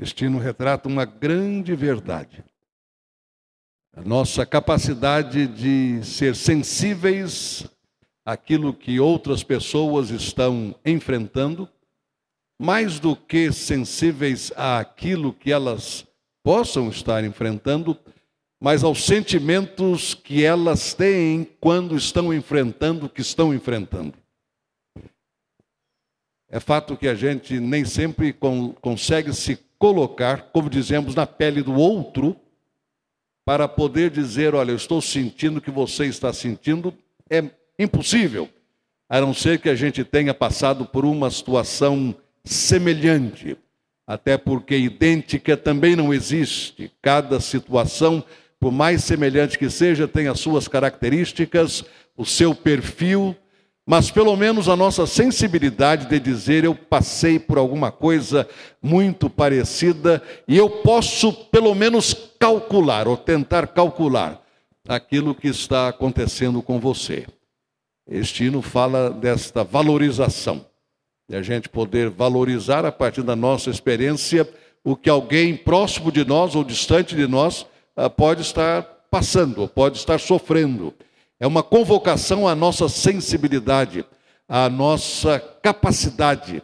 Este hino retrata uma grande verdade. A nossa capacidade de ser sensíveis àquilo que outras pessoas estão enfrentando, mais do que sensíveis àquilo que elas possam estar enfrentando, mas aos sentimentos que elas têm quando estão enfrentando o que estão enfrentando. É fato que a gente nem sempre consegue se colocar, como dizemos, na pele do outro, para poder dizer: olha, eu estou sentindo o que você está sentindo, é impossível, a não ser que a gente tenha passado por uma situação semelhante, até porque idêntica também não existe. Cada situação, por mais semelhante que seja, tem as suas características, o seu perfil mas pelo menos a nossa sensibilidade de dizer eu passei por alguma coisa muito parecida e eu posso pelo menos calcular ou tentar calcular aquilo que está acontecendo com você. Este hino fala desta valorização, de a gente poder valorizar a partir da nossa experiência o que alguém próximo de nós ou distante de nós ah, pode estar passando, pode estar sofrendo. É uma convocação à nossa sensibilidade, à nossa capacidade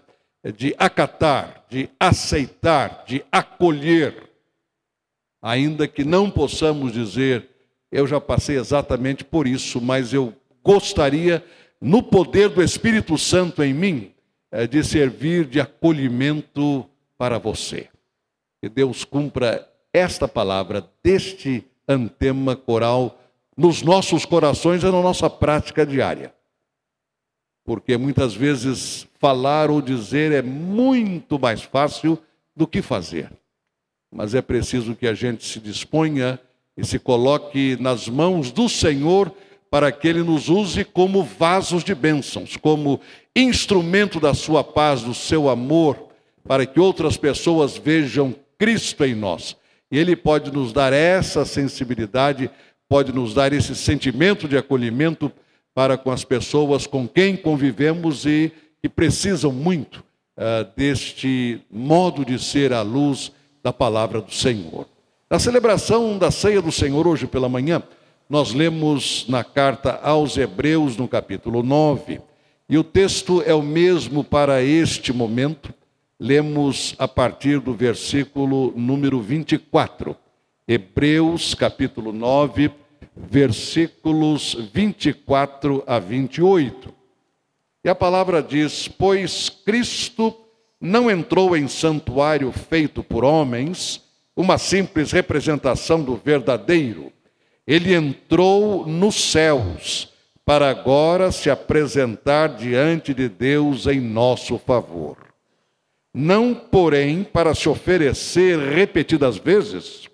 de acatar, de aceitar, de acolher, ainda que não possamos dizer, eu já passei exatamente por isso, mas eu gostaria, no poder do Espírito Santo em mim, eh, de servir de acolhimento para você. Que Deus cumpra esta palavra deste antema coral nos nossos corações e na nossa prática diária. Porque muitas vezes falar ou dizer é muito mais fácil do que fazer. Mas é preciso que a gente se disponha e se coloque nas mãos do Senhor para que Ele nos use como vasos de bênçãos, como instrumento da Sua paz, do seu amor, para que outras pessoas vejam Cristo em nós. E Ele pode nos dar essa sensibilidade pode nos dar esse sentimento de acolhimento para com as pessoas com quem convivemos e que precisam muito uh, deste modo de ser à luz da palavra do Senhor. Na celebração da ceia do Senhor hoje pela manhã, nós lemos na carta aos Hebreus, no capítulo 9, e o texto é o mesmo para este momento. Lemos a partir do versículo número 24. Hebreus capítulo 9, versículos 24 a 28. E a palavra diz: Pois Cristo não entrou em santuário feito por homens, uma simples representação do verdadeiro. Ele entrou nos céus, para agora se apresentar diante de Deus em nosso favor. Não, porém, para se oferecer repetidas vezes,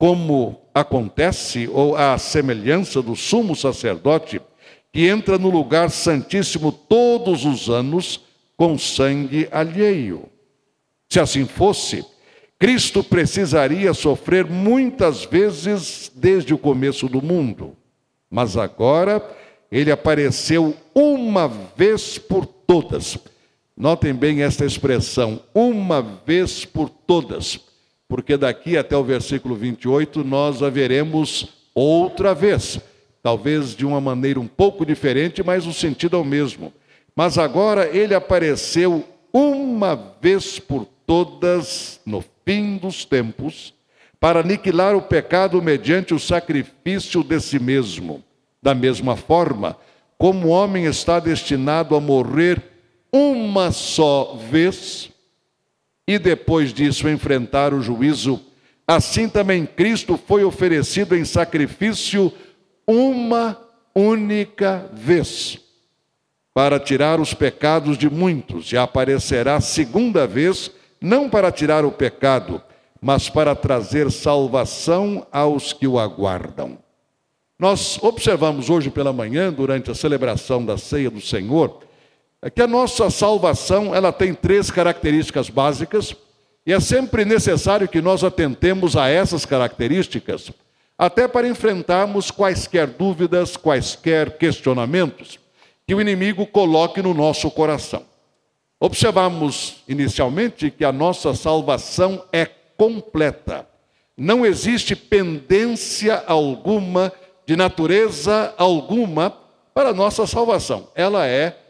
como acontece, ou a semelhança do sumo sacerdote, que entra no lugar santíssimo todos os anos com sangue alheio. Se assim fosse, Cristo precisaria sofrer muitas vezes desde o começo do mundo, mas agora ele apareceu uma vez por todas. Notem bem esta expressão, uma vez por todas porque daqui até o versículo 28 nós a veremos outra vez, talvez de uma maneira um pouco diferente, mas o sentido é o mesmo. Mas agora ele apareceu uma vez por todas no fim dos tempos, para aniquilar o pecado mediante o sacrifício de si mesmo. Da mesma forma, como o homem está destinado a morrer uma só vez, e depois disso enfrentar o juízo, assim também Cristo foi oferecido em sacrifício uma única vez para tirar os pecados de muitos, e aparecerá segunda vez, não para tirar o pecado, mas para trazer salvação aos que o aguardam. Nós observamos hoje pela manhã, durante a celebração da ceia do Senhor, é que a nossa salvação ela tem três características básicas e é sempre necessário que nós atentemos a essas características, até para enfrentarmos quaisquer dúvidas, quaisquer questionamentos que o inimigo coloque no nosso coração. Observamos inicialmente que a nossa salvação é completa. Não existe pendência alguma, de natureza alguma, para a nossa salvação. Ela é completa.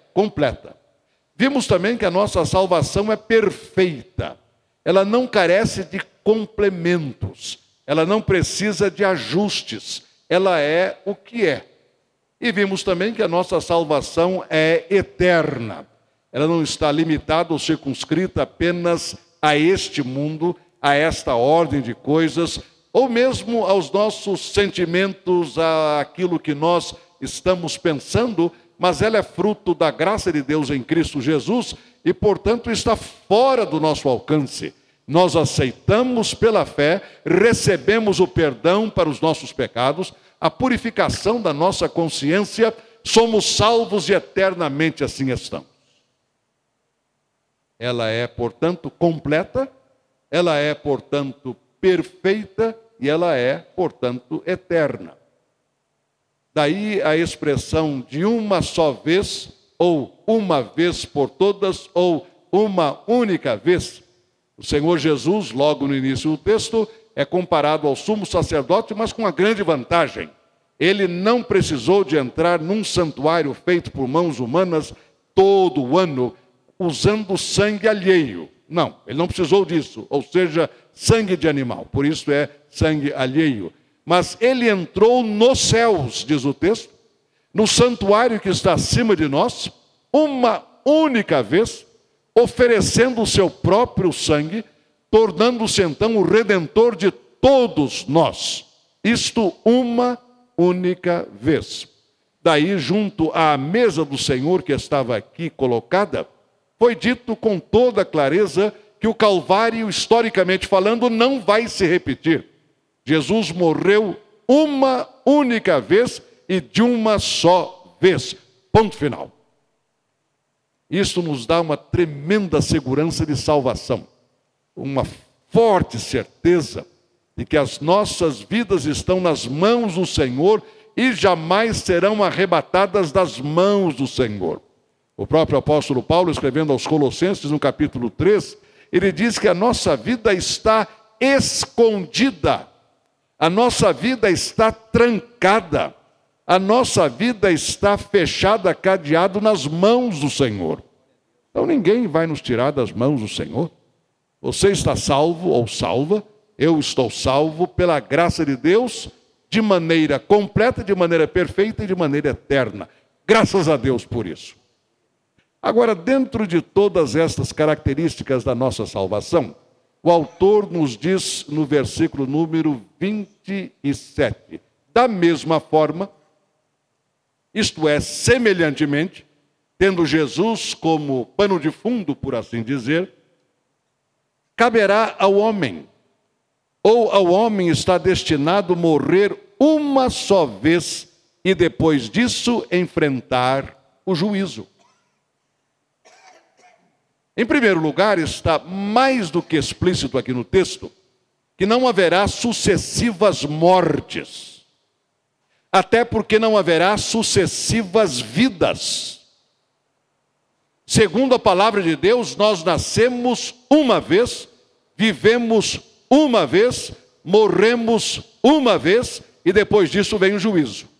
Vimos também que a nossa salvação é perfeita. Ela não carece de complementos. Ela não precisa de ajustes. Ela é o que é. E vimos também que a nossa salvação é eterna. Ela não está limitada ou circunscrita apenas a este mundo, a esta ordem de coisas, ou mesmo aos nossos sentimentos, àquilo que nós estamos pensando, mas ela é fruto da graça de Deus em Cristo Jesus e, portanto, está fora do nosso alcance. Nós aceitamos pela fé, recebemos o perdão para os nossos pecados, a purificação da nossa consciência, somos salvos e eternamente assim estamos. Ela é, portanto, completa, ela é, portanto, perfeita e ela é, portanto, eterna. Daí a expressão de uma só vez, ou uma vez por todas, ou uma única vez. O Senhor Jesus, logo no início do texto, é comparado ao sumo sacerdote, mas com uma grande vantagem. Ele não precisou de entrar num santuário feito por mãos humanas todo ano usando sangue alheio. Não, ele não precisou disso, ou seja, sangue de animal, por isso é sangue alheio. Mas ele entrou nos céus, diz o texto, no santuário que está acima de nós, uma única vez, oferecendo o seu próprio sangue, tornando-se então o redentor de todos nós. Isto uma única vez. Daí, junto à mesa do Senhor que estava aqui colocada, foi dito com toda clareza que o Calvário, historicamente falando, não vai se repetir. Jesus morreu uma única vez e de uma só vez. Ponto final. Isso nos dá uma tremenda segurança de salvação, uma forte certeza de que as nossas vidas estão nas mãos do Senhor e jamais serão arrebatadas das mãos do Senhor. O próprio apóstolo Paulo, escrevendo aos Colossenses, no capítulo 3, ele diz que a nossa vida está escondida, a nossa vida está trancada, a nossa vida está fechada, cadeado nas mãos do Senhor. Então ninguém vai nos tirar das mãos do Senhor. Você está salvo ou salva, eu estou salvo pela graça de Deus, de maneira completa, de maneira perfeita e de maneira eterna. Graças a Deus por isso. Agora, dentro de todas estas características da nossa salvação, o autor nos diz no versículo número 27, da mesma forma, isto é, semelhantemente, tendo Jesus como pano de fundo, por assim dizer, caberá ao homem, ou ao homem está destinado morrer uma só vez e depois disso enfrentar o juízo. Em primeiro lugar, está mais do que explícito aqui no texto que não haverá sucessivas mortes, até porque não haverá sucessivas vidas. Segundo a palavra de Deus, nós nascemos uma vez, vivemos uma vez, morremos uma vez e depois disso vem o juízo.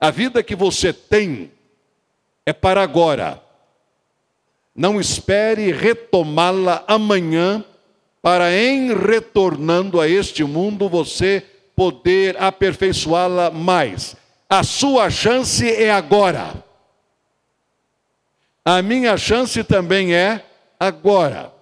A vida que você tem é para agora. Não espere retomá-la amanhã, para em retornando a este mundo você poder aperfeiçoá-la mais. A sua chance é agora. A minha chance também é agora.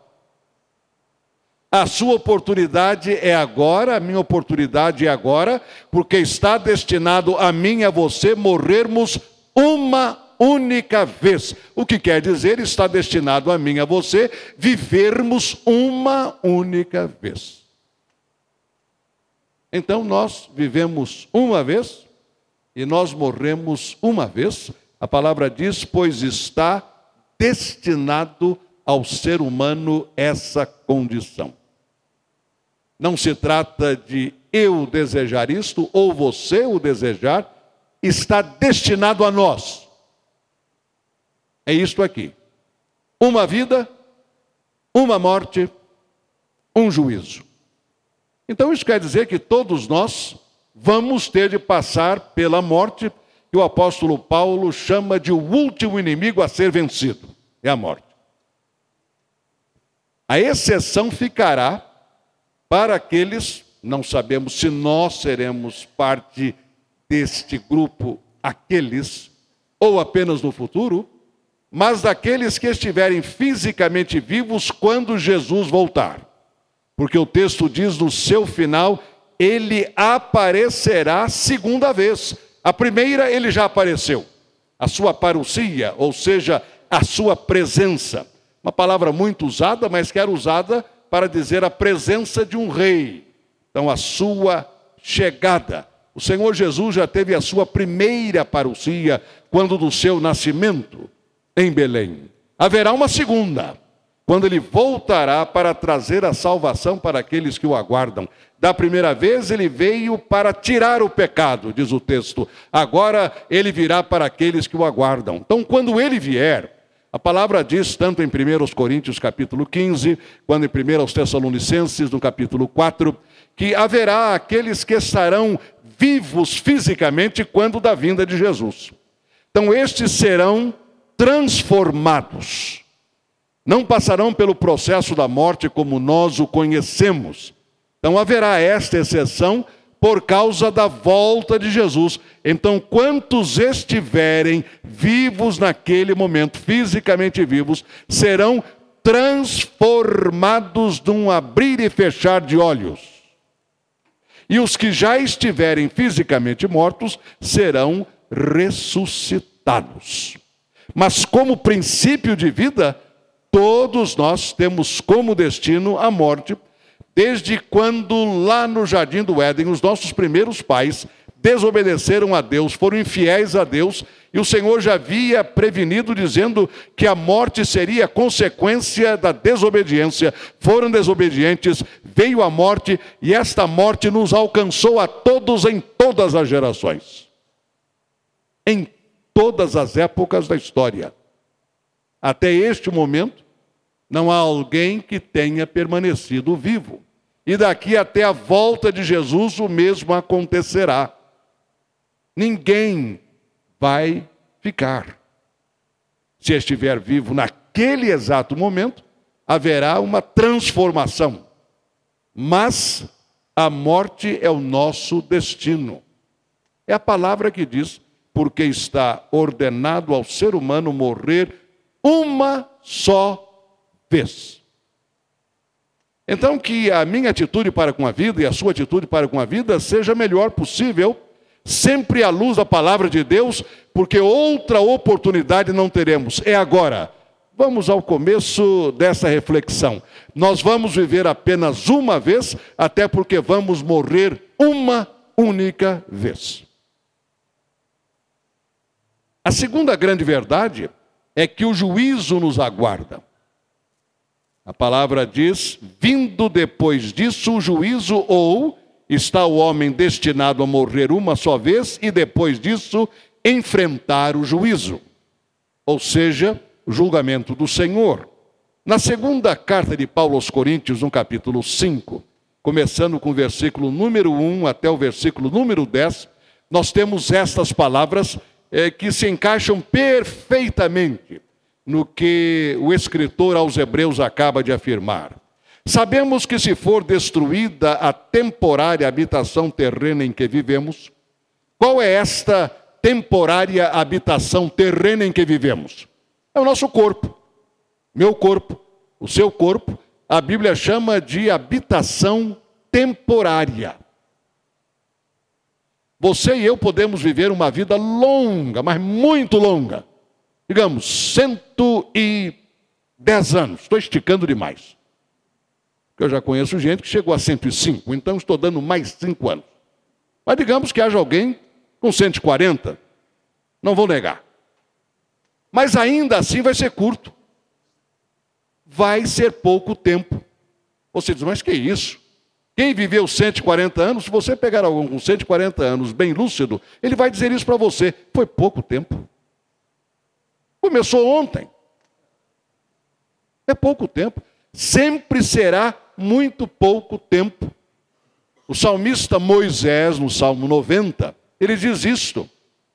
A sua oportunidade é agora, a minha oportunidade é agora, porque está destinado a mim e a você morrermos uma única vez. O que quer dizer, está destinado a mim e a você vivermos uma única vez. Então nós vivemos uma vez e nós morremos uma vez. A palavra diz, pois está destinado ao ser humano essa condição. Não se trata de eu desejar isto ou você o desejar, está destinado a nós. É isto aqui: uma vida, uma morte, um juízo. Então isso quer dizer que todos nós vamos ter de passar pela morte que o apóstolo Paulo chama de o último inimigo a ser vencido é a morte. A exceção ficará para aqueles, não sabemos se nós seremos parte deste grupo, aqueles, ou apenas no futuro, mas daqueles que estiverem fisicamente vivos quando Jesus voltar. Porque o texto diz no seu final, ele aparecerá segunda vez. A primeira ele já apareceu. A sua parousia, ou seja, a sua presença. Uma palavra muito usada, mas que era usada para dizer a presença de um rei. Então, a sua chegada. O Senhor Jesus já teve a sua primeira parousia quando do seu nascimento em Belém. Haverá uma segunda, quando ele voltará para trazer a salvação para aqueles que o aguardam. Da primeira vez ele veio para tirar o pecado, diz o texto. Agora ele virá para aqueles que o aguardam. Então, quando ele vier, a palavra diz, tanto em 1 Coríntios capítulo 15, quanto em 1 Tessalonicenses, no capítulo 4, que haverá aqueles que estarão vivos fisicamente quando da vinda de Jesus. Então, estes serão transformados. Não passarão pelo processo da morte como nós o conhecemos. Então, haverá esta exceção por causa da volta de Jesus. Então, quantos estiverem vivos naquele momento, fisicamente vivos, serão transformados num abrir e fechar de olhos. E os que já estiverem fisicamente mortos serão ressuscitados. Mas, como princípio de vida, todos nós temos como destino a morte Desde quando lá no jardim do Éden os nossos primeiros pais desobedeceram a Deus, foram infiéis a Deus, e o Senhor já havia prevenido dizendo que a morte seria consequência da desobediência. Foram desobedientes, veio a morte, e esta morte nos alcançou a todos em todas as gerações. Em todas as épocas da história. Até este momento, não há alguém que tenha permanecido vivo e daqui até a volta de Jesus o mesmo acontecerá. Ninguém vai ficar. Se estiver vivo naquele exato momento, haverá uma transformação. Mas a morte é o nosso destino. É a palavra que diz, porque está ordenado ao ser humano morrer uma só vez. Então, que a minha atitude para com a vida e a sua atitude para com a vida seja a melhor possível, sempre à luz da palavra de Deus, porque outra oportunidade não teremos. É agora. Vamos ao começo dessa reflexão. Nós vamos viver apenas uma vez, até porque vamos morrer uma única vez. A segunda grande verdade é que o juízo nos aguarda. A palavra diz: vindo depois disso o juízo, ou está o homem destinado a morrer uma só vez e depois disso enfrentar o juízo, ou seja, o julgamento do Senhor. Na segunda carta de Paulo aos Coríntios, no capítulo 5, começando com o versículo número 1 até o versículo número 10, nós temos estas palavras eh, que se encaixam perfeitamente no que o escritor aos Hebreus acaba de afirmar. Sabemos que se for destruída a temporária habitação terrena em que vivemos, qual é esta temporária habitação terrena em que vivemos? É o nosso corpo, meu corpo, o seu corpo. A Bíblia chama de habitação temporária. Você e eu podemos viver uma vida longa, mas muito longa digamos, 110 anos. Estou esticando demais. Eu já conheço gente que chegou a 105, então estou dando mais 5 anos. Mas digamos que haja alguém com 140, não vou negar. Mas ainda assim vai ser curto. Vai ser pouco tempo. Você diz, mas que isso? Quem viveu 140 anos, se você pegar alguém com 140 anos bem lúcido, ele vai dizer isso para você: foi pouco tempo. Começou ontem. É pouco tempo. Sempre será muito pouco tempo. O salmista Moisés, no Salmo 90, ele diz isto,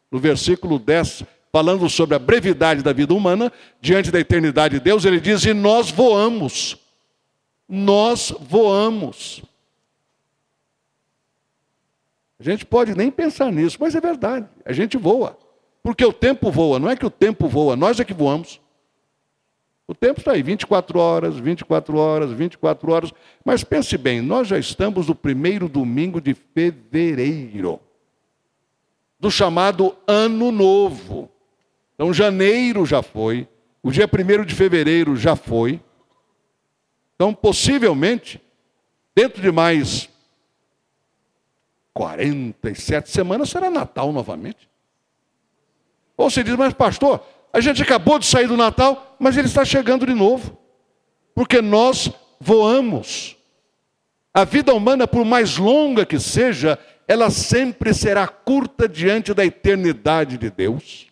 no versículo 10, falando sobre a brevidade da vida humana, diante da eternidade de Deus, ele diz: E nós voamos. Nós voamos. A gente pode nem pensar nisso, mas é verdade. A gente voa. Porque o tempo voa, não é que o tempo voa, nós é que voamos. O tempo está aí, 24 horas, 24 horas, 24 horas. Mas pense bem, nós já estamos no primeiro domingo de fevereiro, do chamado Ano Novo. Então, janeiro já foi, o dia 1 de fevereiro já foi. Então, possivelmente, dentro de mais 47 semanas será Natal novamente. Ou você diz, mas pastor, a gente acabou de sair do Natal, mas ele está chegando de novo. Porque nós voamos. A vida humana, por mais longa que seja, ela sempre será curta diante da eternidade de Deus.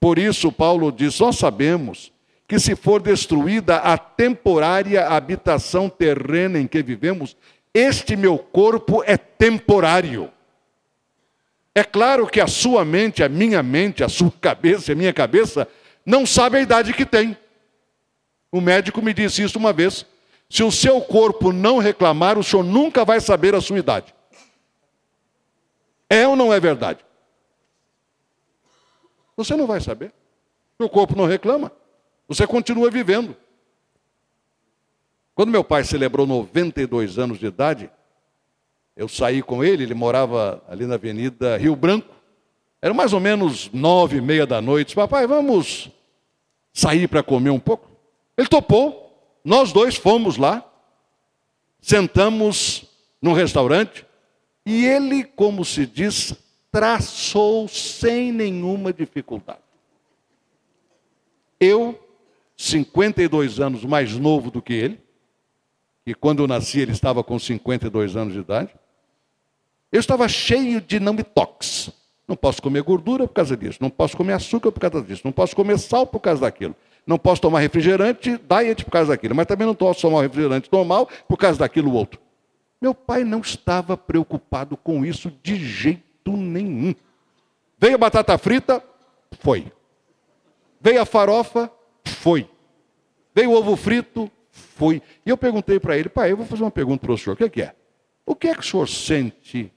Por isso, Paulo diz: Nós sabemos que se for destruída a temporária habitação terrena em que vivemos, este meu corpo é temporário. É claro que a sua mente, a minha mente, a sua cabeça, a minha cabeça, não sabe a idade que tem. O médico me disse isso uma vez. Se o seu corpo não reclamar, o senhor nunca vai saber a sua idade. É ou não é verdade? Você não vai saber. O corpo não reclama. Você continua vivendo. Quando meu pai celebrou 92 anos de idade, eu saí com ele, ele morava ali na Avenida Rio Branco. Era mais ou menos nove e meia da noite. Papai, vamos sair para comer um pouco? Ele topou. Nós dois fomos lá, sentamos num restaurante e ele, como se diz, traçou sem nenhuma dificuldade. Eu, 52 anos mais novo do que ele, e quando eu nasci ele estava com 52 anos de idade, eu estava cheio de não toques. Não posso comer gordura por causa disso, não posso comer açúcar por causa disso, não posso comer sal por causa daquilo, não posso tomar refrigerante diet por causa daquilo, mas também não posso tomar refrigerante normal por causa daquilo outro. Meu pai não estava preocupado com isso de jeito nenhum. Veio a batata frita, foi. Veio a farofa, foi. Veio o ovo frito, foi. E eu perguntei para ele, pai, eu vou fazer uma pergunta para o senhor, o que é? O que é que o senhor sente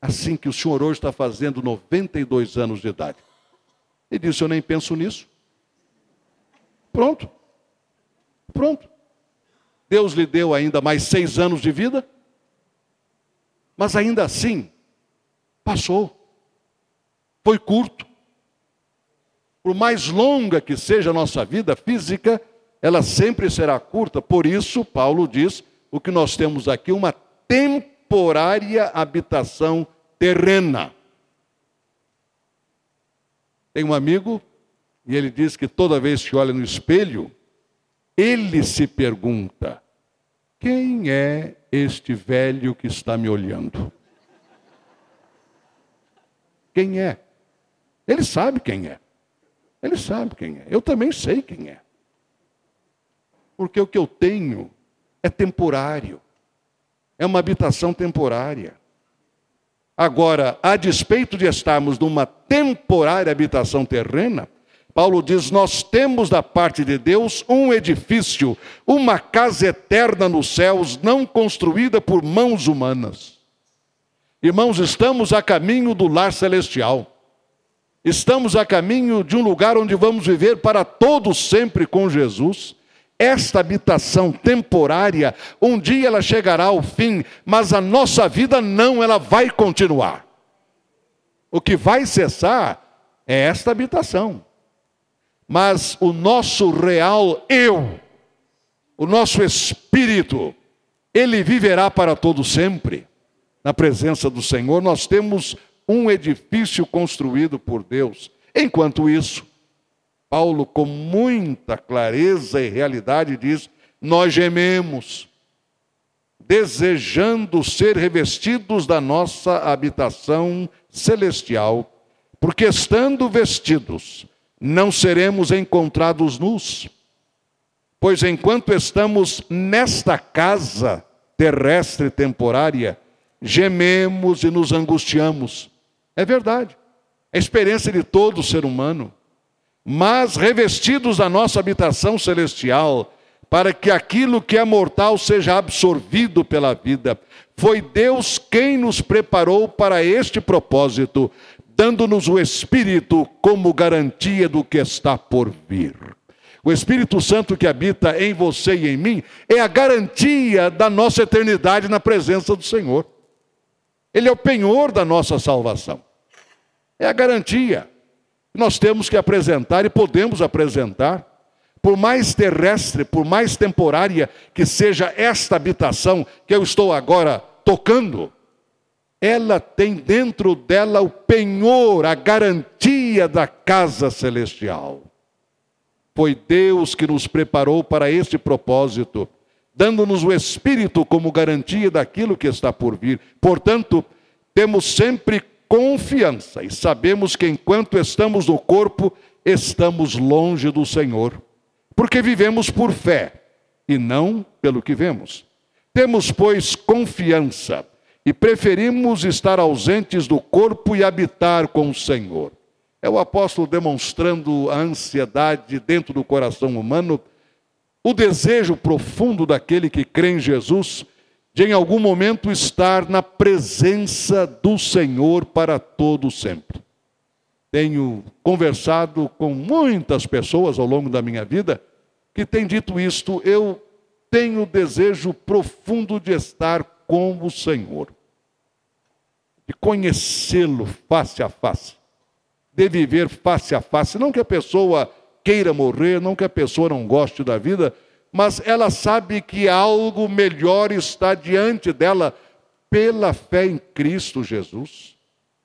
assim que o senhor hoje está fazendo 92 anos de idade. Ele disse: Eu nem penso nisso. Pronto. Pronto. Deus lhe deu ainda mais seis anos de vida, mas ainda assim, passou. Foi curto. Por mais longa que seja a nossa vida física, ela sempre será curta. Por isso, Paulo diz: o que nós temos aqui, uma temporária habitação terrena. Tem um amigo e ele diz que toda vez que olha no espelho, ele se pergunta: quem é este velho que está me olhando? Quem é? Ele sabe quem é. Ele sabe quem é. Eu também sei quem é. Porque o que eu tenho é temporário. É uma habitação temporária. Agora, a despeito de estarmos numa temporária habitação terrena, Paulo diz: Nós temos da parte de Deus um edifício, uma casa eterna nos céus, não construída por mãos humanas. Irmãos, estamos a caminho do lar celestial. Estamos a caminho de um lugar onde vamos viver para todos sempre com Jesus. Esta habitação temporária, um dia ela chegará ao fim, mas a nossa vida não, ela vai continuar. O que vai cessar é esta habitação. Mas o nosso real eu, o nosso espírito, ele viverá para todo sempre. Na presença do Senhor, nós temos um edifício construído por Deus. Enquanto isso, Paulo, com muita clareza e realidade, diz: Nós gememos, desejando ser revestidos da nossa habitação celestial, porque estando vestidos, não seremos encontrados nus. Pois enquanto estamos nesta casa terrestre temporária, gememos e nos angustiamos. É verdade. É a experiência de todo ser humano. Mas revestidos da nossa habitação celestial, para que aquilo que é mortal seja absorvido pela vida. Foi Deus quem nos preparou para este propósito, dando-nos o Espírito como garantia do que está por vir. O Espírito Santo que habita em você e em mim é a garantia da nossa eternidade na presença do Senhor. Ele é o penhor da nossa salvação. É a garantia. Nós temos que apresentar e podemos apresentar por mais terrestre, por mais temporária que seja esta habitação que eu estou agora tocando, ela tem dentro dela o penhor, a garantia da casa celestial. Foi Deus que nos preparou para este propósito, dando-nos o Espírito como garantia daquilo que está por vir. Portanto, temos sempre confiança e sabemos que enquanto estamos no corpo, estamos longe do Senhor porque vivemos por fé e não pelo que vemos. Temos, pois, confiança e preferimos estar ausentes do corpo e habitar com o Senhor. É o apóstolo demonstrando a ansiedade dentro do coração humano, o desejo profundo daquele que crê em Jesus de em algum momento estar na presença do Senhor para todo sempre. Tenho conversado com muitas pessoas ao longo da minha vida que têm dito isto. Eu tenho desejo profundo de estar com o Senhor, de conhecê-lo face a face, de viver face a face. Não que a pessoa queira morrer, não que a pessoa não goste da vida, mas ela sabe que algo melhor está diante dela pela fé em Cristo Jesus.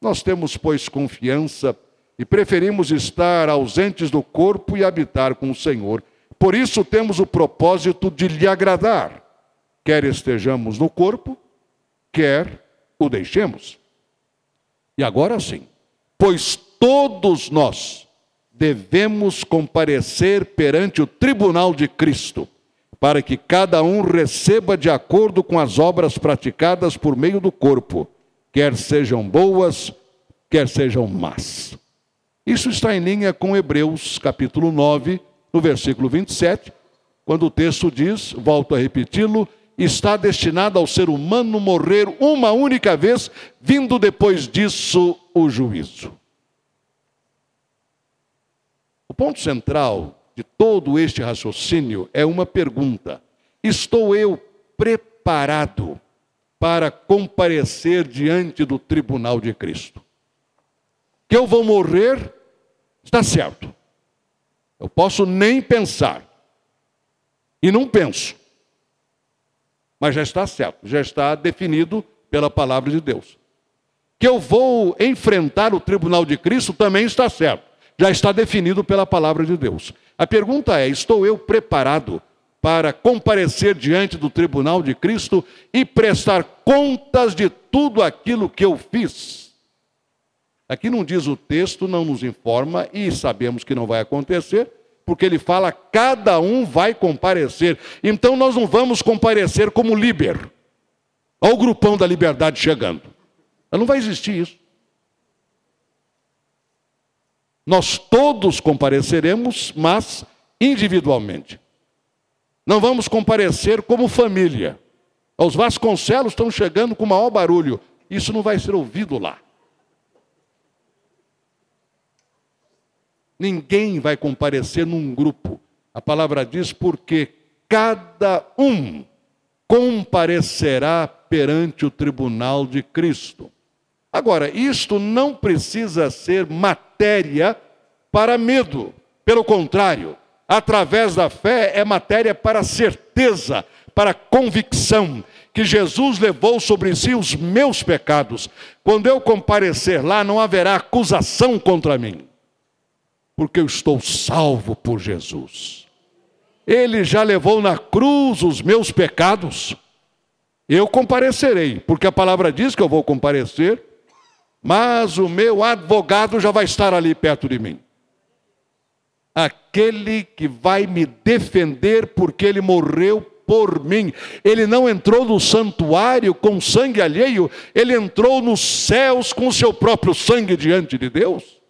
Nós temos, pois, confiança e preferimos estar ausentes do corpo e habitar com o Senhor. Por isso temos o propósito de lhe agradar, quer estejamos no corpo, quer o deixemos. E agora sim, pois todos nós devemos comparecer perante o tribunal de Cristo, para que cada um receba de acordo com as obras praticadas por meio do corpo, quer sejam boas, quer sejam más. Isso está em linha com Hebreus capítulo 9, no versículo 27, quando o texto diz, volto a repeti-lo, está destinado ao ser humano morrer uma única vez, vindo depois disso o juízo. O ponto central de todo este raciocínio é uma pergunta: estou eu preparado para comparecer diante do tribunal de Cristo? Que eu vou morrer Está certo. Eu posso nem pensar. E não penso. Mas já está certo, já está definido pela palavra de Deus. Que eu vou enfrentar o tribunal de Cristo também está certo. Já está definido pela palavra de Deus. A pergunta é: estou eu preparado para comparecer diante do tribunal de Cristo e prestar contas de tudo aquilo que eu fiz? Aqui não diz o texto, não nos informa e sabemos que não vai acontecer, porque ele fala cada um vai comparecer. Então nós não vamos comparecer como líber. Olha o grupão da liberdade chegando. Não vai existir isso. Nós todos compareceremos, mas individualmente. Não vamos comparecer como família. Os Vasconcelos estão chegando com o maior barulho. Isso não vai ser ouvido lá. Ninguém vai comparecer num grupo. A palavra diz porque cada um comparecerá perante o tribunal de Cristo. Agora, isto não precisa ser matéria para medo. Pelo contrário, através da fé é matéria para certeza, para convicção, que Jesus levou sobre si os meus pecados. Quando eu comparecer lá, não haverá acusação contra mim porque eu estou salvo por Jesus. Ele já levou na cruz os meus pecados. Eu comparecerei, porque a palavra diz que eu vou comparecer, mas o meu advogado já vai estar ali perto de mim. aquele que vai me defender porque ele morreu por mim. Ele não entrou no santuário com sangue alheio, ele entrou nos céus com o seu próprio sangue diante de Deus.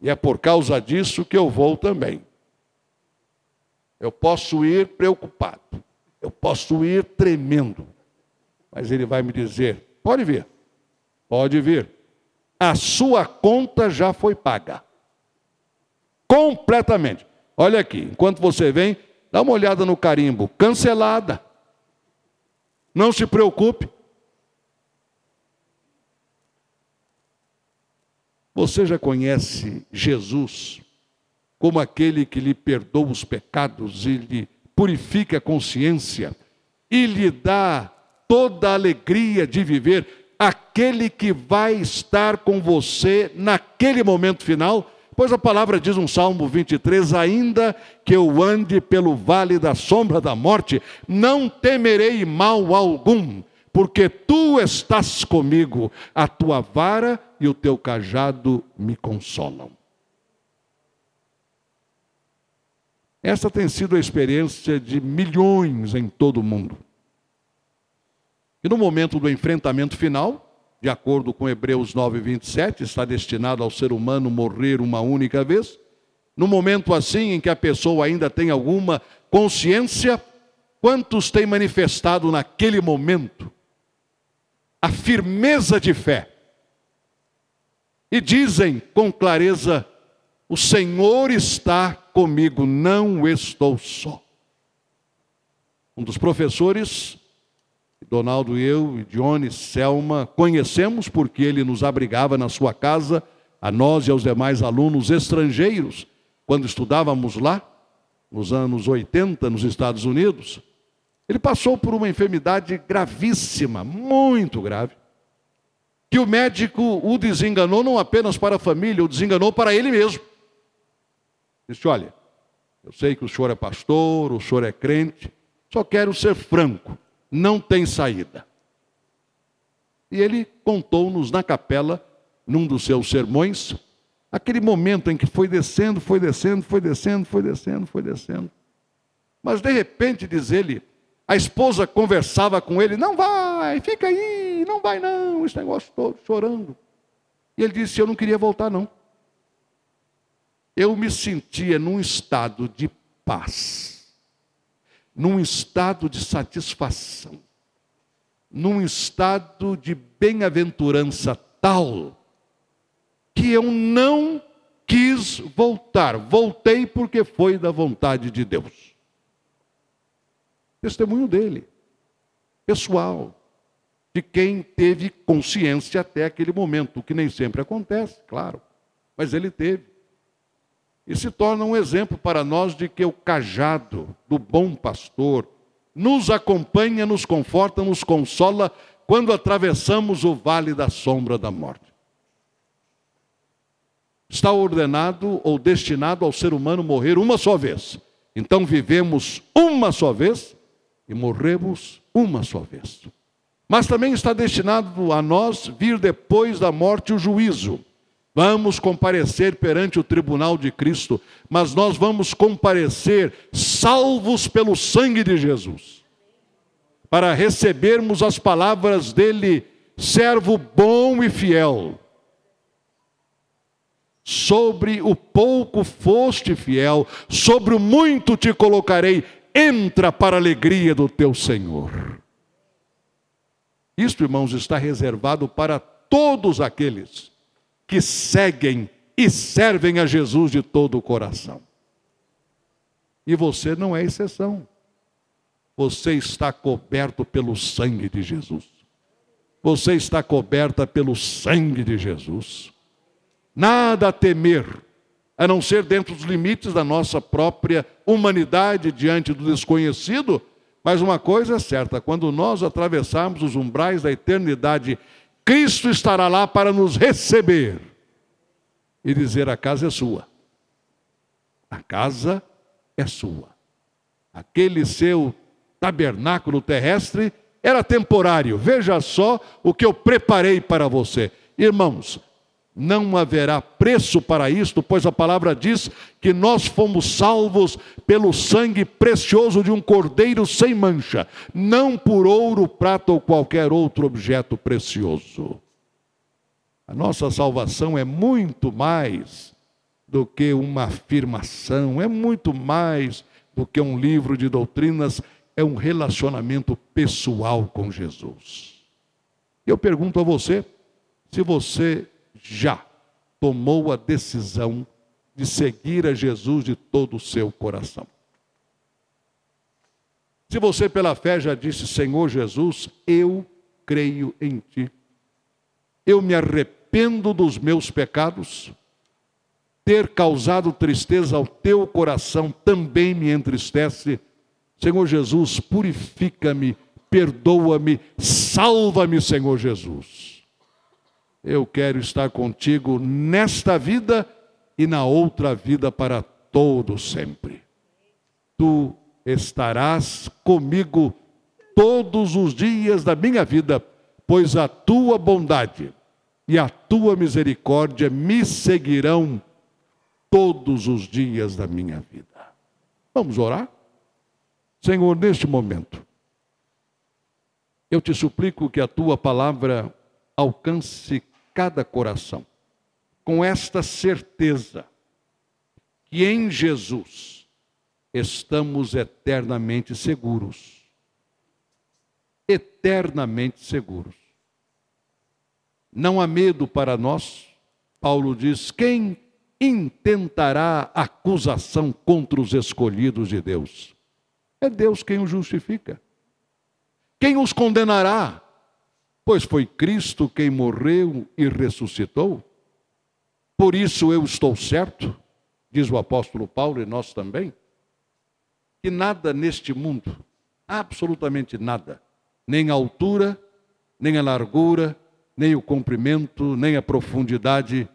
E é por causa disso que eu vou também. Eu posso ir preocupado, eu posso ir tremendo, mas ele vai me dizer: pode vir, pode vir, a sua conta já foi paga completamente. Olha aqui, enquanto você vem, dá uma olhada no carimbo, cancelada. Não se preocupe. Você já conhece Jesus como aquele que lhe perdoa os pecados e lhe purifica a consciência e lhe dá toda a alegria de viver, aquele que vai estar com você naquele momento final? Pois a palavra diz no Salmo 23: Ainda que eu ande pelo vale da sombra da morte, não temerei mal algum, porque tu estás comigo, a tua vara e o teu cajado me consolam. Essa tem sido a experiência de milhões em todo o mundo. E no momento do enfrentamento final, de acordo com Hebreus 9, 27, está destinado ao ser humano morrer uma única vez. No momento assim em que a pessoa ainda tem alguma consciência, quantos têm manifestado naquele momento a firmeza de fé e dizem com clareza: O Senhor está comigo, não estou só. Um dos professores Donaldo e eu, Johnny, Selma, conhecemos porque ele nos abrigava na sua casa, a nós e aos demais alunos estrangeiros, quando estudávamos lá, nos anos 80, nos Estados Unidos. Ele passou por uma enfermidade gravíssima, muito grave, que o médico o desenganou não apenas para a família, o desenganou para ele mesmo. Disse: Olha, eu sei que o senhor é pastor, o senhor é crente, só quero ser franco não tem saída. E ele contou-nos na capela, num dos seus sermões, aquele momento em que foi descendo, foi descendo, foi descendo, foi descendo, foi descendo. Mas de repente, diz ele, a esposa conversava com ele: Não vai, fica aí, não vai não, esse negócio todo, chorando. E ele disse: Eu não queria voltar, não. Eu me sentia num estado de paz num estado de satisfação, num estado de bem-aventurança tal, que eu não quis voltar. Voltei porque foi da vontade de Deus. Testemunho dele, pessoal, de quem teve consciência até aquele momento, o que nem sempre acontece, claro, mas ele teve e se torna um exemplo para nós de que o cajado do bom pastor nos acompanha, nos conforta, nos consola quando atravessamos o vale da sombra da morte. Está ordenado ou destinado ao ser humano morrer uma só vez. Então vivemos uma só vez e morremos uma só vez. Mas também está destinado a nós vir depois da morte o juízo. Vamos comparecer perante o tribunal de Cristo, mas nós vamos comparecer salvos pelo sangue de Jesus, para recebermos as palavras dele, servo bom e fiel. Sobre o pouco foste fiel, sobre o muito te colocarei, entra para a alegria do teu Senhor. Isto, irmãos, está reservado para todos aqueles que seguem e servem a Jesus de todo o coração. E você não é exceção. Você está coberto pelo sangue de Jesus. Você está coberta pelo sangue de Jesus. Nada a temer, a não ser dentro dos limites da nossa própria humanidade diante do desconhecido. Mas uma coisa é certa: quando nós atravessarmos os umbrais da eternidade Cristo estará lá para nos receber e dizer: a casa é sua. A casa é sua. Aquele seu tabernáculo terrestre era temporário. Veja só o que eu preparei para você. Irmãos, não haverá preço para isto, pois a palavra diz que nós fomos salvos pelo sangue precioso de um cordeiro sem mancha, não por ouro, prata ou qualquer outro objeto precioso. A nossa salvação é muito mais do que uma afirmação, é muito mais do que um livro de doutrinas, é um relacionamento pessoal com Jesus. Eu pergunto a você, se você já tomou a decisão de seguir a Jesus de todo o seu coração. Se você pela fé já disse, Senhor Jesus, eu creio em Ti, eu me arrependo dos meus pecados, ter causado tristeza ao teu coração também me entristece. Senhor Jesus, purifica-me, perdoa-me, salva-me, Senhor Jesus eu quero estar contigo nesta vida e na outra vida para todo sempre. Tu estarás comigo todos os dias da minha vida, pois a tua bondade e a tua misericórdia me seguirão todos os dias da minha vida. Vamos orar? Senhor, neste momento, eu te suplico que a tua palavra alcance cada coração, com esta certeza que em Jesus estamos eternamente seguros. Eternamente seguros. Não há medo para nós. Paulo diz: quem intentará acusação contra os escolhidos de Deus? É Deus quem os justifica. Quem os condenará? Pois foi Cristo quem morreu e ressuscitou. Por isso eu estou certo, diz o apóstolo Paulo e nós também, que nada neste mundo, absolutamente nada, nem a altura, nem a largura, nem o comprimento, nem a profundidade,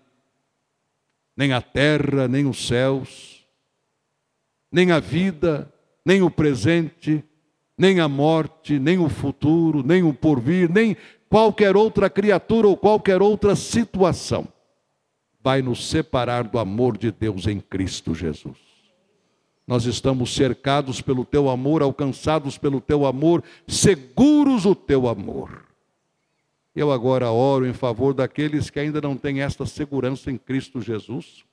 nem a terra, nem os céus, nem a vida, nem o presente, nem a morte, nem o futuro, nem o porvir, nem qualquer outra criatura ou qualquer outra situação vai nos separar do amor de Deus em Cristo Jesus. Nós estamos cercados pelo teu amor, alcançados pelo teu amor, seguros do teu amor. Eu agora oro em favor daqueles que ainda não têm esta segurança em Cristo Jesus,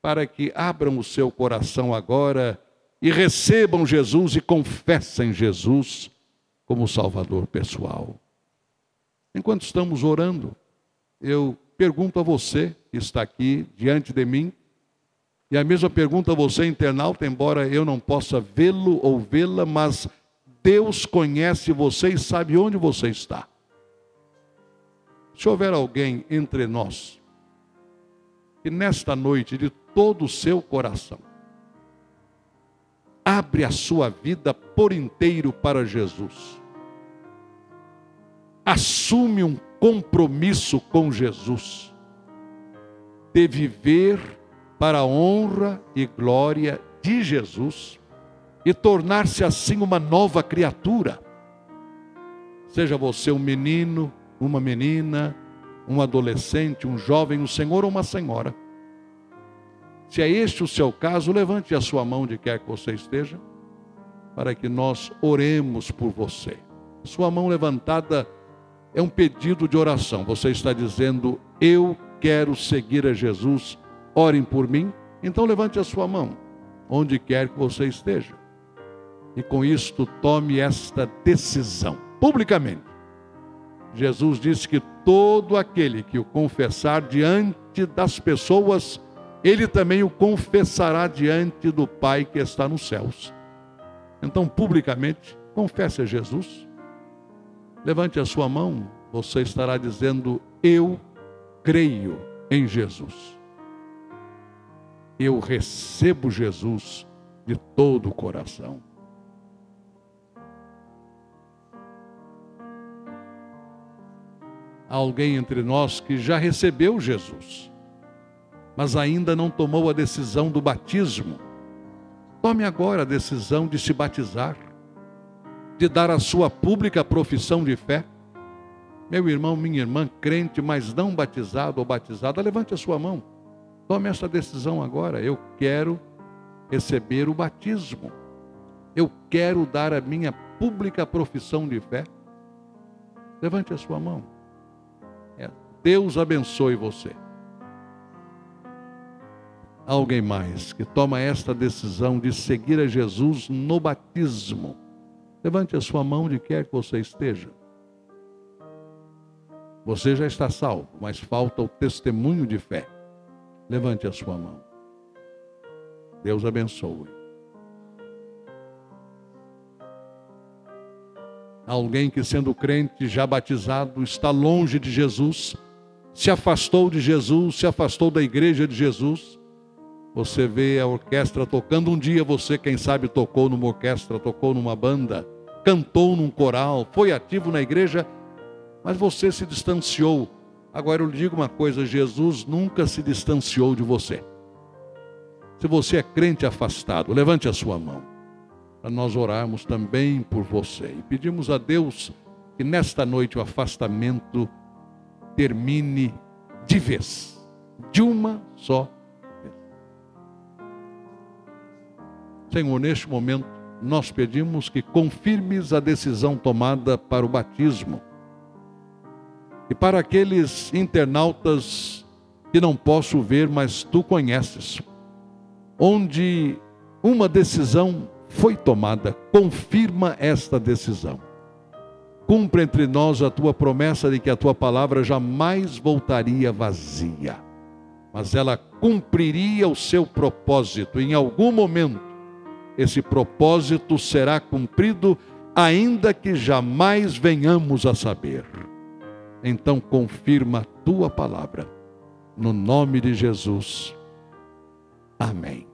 para que abram o seu coração agora e recebam Jesus e confessem Jesus como Salvador pessoal. Enquanto estamos orando, eu pergunto a você que está aqui diante de mim, e a mesma pergunta a você, internauta, embora eu não possa vê-lo ou vê-la, mas Deus conhece você e sabe onde você está. Se houver alguém entre nós que nesta noite, de todo o seu coração, abre a sua vida por inteiro para Jesus assume um compromisso com Jesus de viver para a honra e glória de Jesus e tornar-se assim uma nova criatura. Seja você um menino, uma menina, um adolescente, um jovem, um senhor ou uma senhora. Se é este o seu caso, levante a sua mão de quer que você esteja, para que nós oremos por você. Sua mão levantada é um pedido de oração. Você está dizendo: Eu quero seguir a Jesus, orem por mim. Então levante a sua mão, onde quer que você esteja. E com isto tome esta decisão, publicamente. Jesus disse que todo aquele que o confessar diante das pessoas, ele também o confessará diante do Pai que está nos céus. Então, publicamente, confesse a Jesus Levante a sua mão, você estará dizendo: Eu creio em Jesus. Eu recebo Jesus de todo o coração. Há alguém entre nós que já recebeu Jesus, mas ainda não tomou a decisão do batismo. Tome agora a decisão de se batizar de dar a sua pública profissão de fé, Meu irmão, minha irmã, crente, mas não batizado ou batizada, levante a sua mão. Tome essa decisão agora. Eu quero receber o batismo. Eu quero dar a minha pública profissão de fé. Levante a sua mão. É, Deus abençoe você. Alguém mais que toma esta decisão de seguir a Jesus no batismo. Levante a sua mão de quer que você esteja. Você já está salvo, mas falta o testemunho de fé. Levante a sua mão. Deus abençoe. Alguém que, sendo crente, já batizado, está longe de Jesus, se afastou de Jesus, se afastou da igreja de Jesus. Você vê a orquestra tocando. Um dia você, quem sabe, tocou numa orquestra, tocou numa banda, cantou num coral, foi ativo na igreja, mas você se distanciou Agora eu lhe digo uma coisa: Jesus nunca se distanciou de você. Se você é crente afastado, levante a sua mão, para nós orarmos também por você. E pedimos a Deus que nesta noite o afastamento termine de vez, de uma só vez. Senhor, neste momento, nós pedimos que confirmes a decisão tomada para o batismo e para aqueles internautas que não posso ver, mas tu conheces, onde uma decisão foi tomada, confirma esta decisão. Cumpre entre nós a tua promessa de que a tua palavra jamais voltaria vazia, mas ela cumpriria o seu propósito. Em algum momento, esse propósito será cumprido, ainda que jamais venhamos a saber então confirma a tua palavra. No nome de Jesus. Amém.